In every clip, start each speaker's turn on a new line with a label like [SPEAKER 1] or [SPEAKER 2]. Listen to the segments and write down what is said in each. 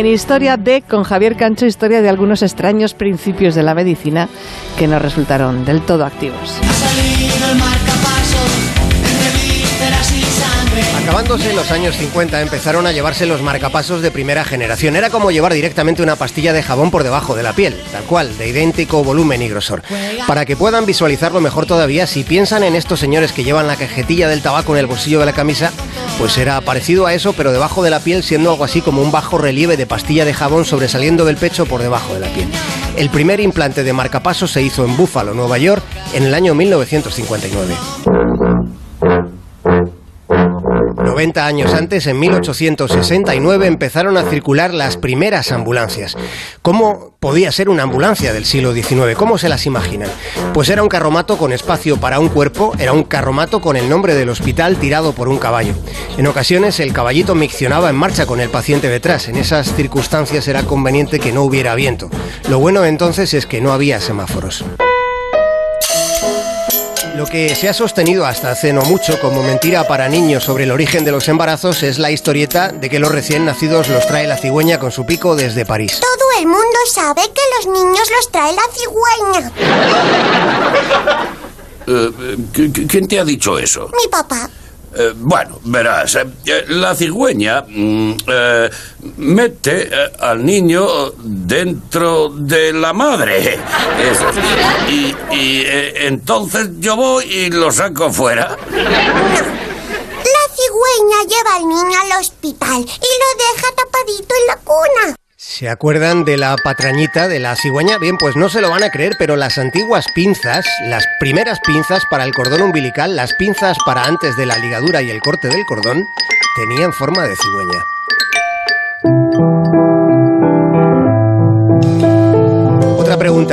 [SPEAKER 1] en Historia de con Javier Cancho, historia de algunos extraños principios de la medicina que no resultaron del todo activos.
[SPEAKER 2] Acabándose los años 50 empezaron a llevarse los marcapasos de primera generación. Era como llevar directamente una pastilla de jabón por debajo de la piel, tal cual, de idéntico volumen y grosor. Para que puedan visualizarlo mejor todavía, si piensan en estos señores que llevan la cajetilla del tabaco en el bolsillo de la camisa, pues era parecido a eso, pero debajo de la piel siendo algo así como un bajo relieve de pastilla de jabón sobresaliendo del pecho por debajo de la piel. El primer implante de marcapasos se hizo en Buffalo, Nueva York, en el año 1959. 90 años antes, en 1869, empezaron a circular las primeras ambulancias. ¿Cómo podía ser una ambulancia del siglo XIX? ¿Cómo se las imaginan? Pues era un carromato con espacio para un cuerpo, era un carromato con el nombre del hospital tirado por un caballo. En ocasiones el caballito miccionaba en marcha con el paciente detrás. En esas circunstancias era conveniente que no hubiera viento. Lo bueno entonces es que no había semáforos. Lo que se ha sostenido hasta hace no mucho como mentira para niños sobre el origen de los embarazos es la historieta de que los recién nacidos los trae la cigüeña con su pico desde París.
[SPEAKER 3] Todo el mundo sabe que los niños los trae la cigüeña.
[SPEAKER 4] Eh, ¿Quién te ha dicho eso?
[SPEAKER 3] Mi papá.
[SPEAKER 4] Eh, bueno, verás, eh, eh, la cigüeña mm, mete al niño dentro de la madre. Y, y, entonces yo voy y lo saco fuera.
[SPEAKER 3] La cigüeña lleva al niño al hospital y lo deja tapadito en la cuna.
[SPEAKER 2] ¿Se acuerdan de la patrañita de la cigüeña? Bien, pues no se lo van a creer, pero las antiguas pinzas, las primeras pinzas para el cordón umbilical, las pinzas para antes de la ligadura y el corte del cordón, tenían forma de cigüeña.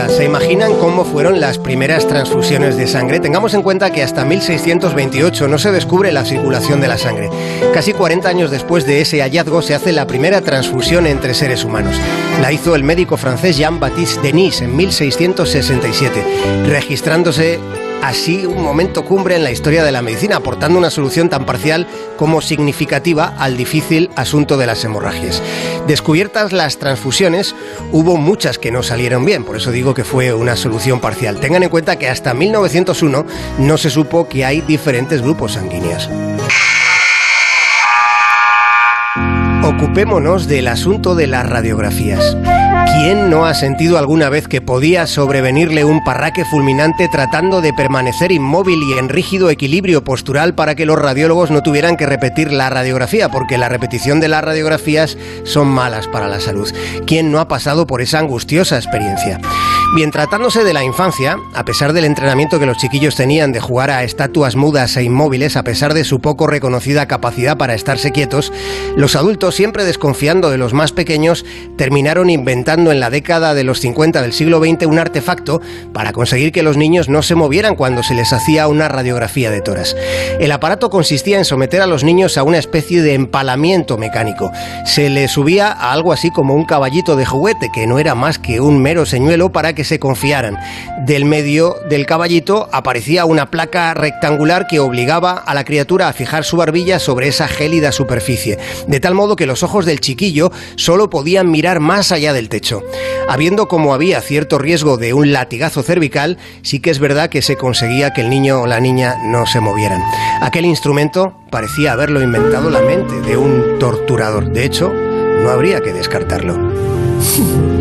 [SPEAKER 2] ¿Se imaginan cómo fueron las primeras transfusiones de sangre? Tengamos en cuenta que hasta 1628 no se descubre la circulación de la sangre. Casi 40 años después de ese hallazgo se hace la primera transfusión entre seres humanos. La hizo el médico francés Jean-Baptiste Denis en 1667, registrándose así un momento cumbre en la historia de la medicina, aportando una solución tan parcial como significativa al difícil asunto de las hemorragias. Descubiertas las transfusiones, hubo muchas que no salieron bien, por eso digo que fue una solución parcial. Tengan en cuenta que hasta 1901 no se supo que hay diferentes grupos sanguíneos. Ocupémonos del asunto de las radiografías. ¿Quién no ha sentido alguna vez que podía sobrevenirle un parraque fulminante tratando de permanecer inmóvil y en rígido equilibrio postural para que los radiólogos no tuvieran que repetir la radiografía? Porque la repetición de las radiografías son malas para la salud. ¿Quién no ha pasado por esa angustiosa experiencia? Bien, tratándose de la infancia, a pesar del entrenamiento que los chiquillos tenían de jugar a estatuas mudas e inmóviles, a pesar de su poco reconocida capacidad para estarse quietos, los adultos, siempre desconfiando de los más pequeños, terminaron inventando en la década de los 50 del siglo XX un artefacto para conseguir que los niños no se movieran cuando se les hacía una radiografía de toras. El aparato consistía en someter a los niños a una especie de empalamiento mecánico. Se les subía a algo así como un caballito de juguete, que no era más que un mero señuelo para que se confiaran. Del medio del caballito aparecía una placa rectangular que obligaba a la criatura a fijar su barbilla sobre esa gélida superficie, de tal modo que los ojos del chiquillo solo podían mirar más allá del techo. Habiendo como había cierto riesgo de un latigazo cervical, sí que es verdad que se conseguía que el niño o la niña no se movieran. Aquel instrumento parecía haberlo inventado la mente de un torturador. De hecho, no habría que descartarlo.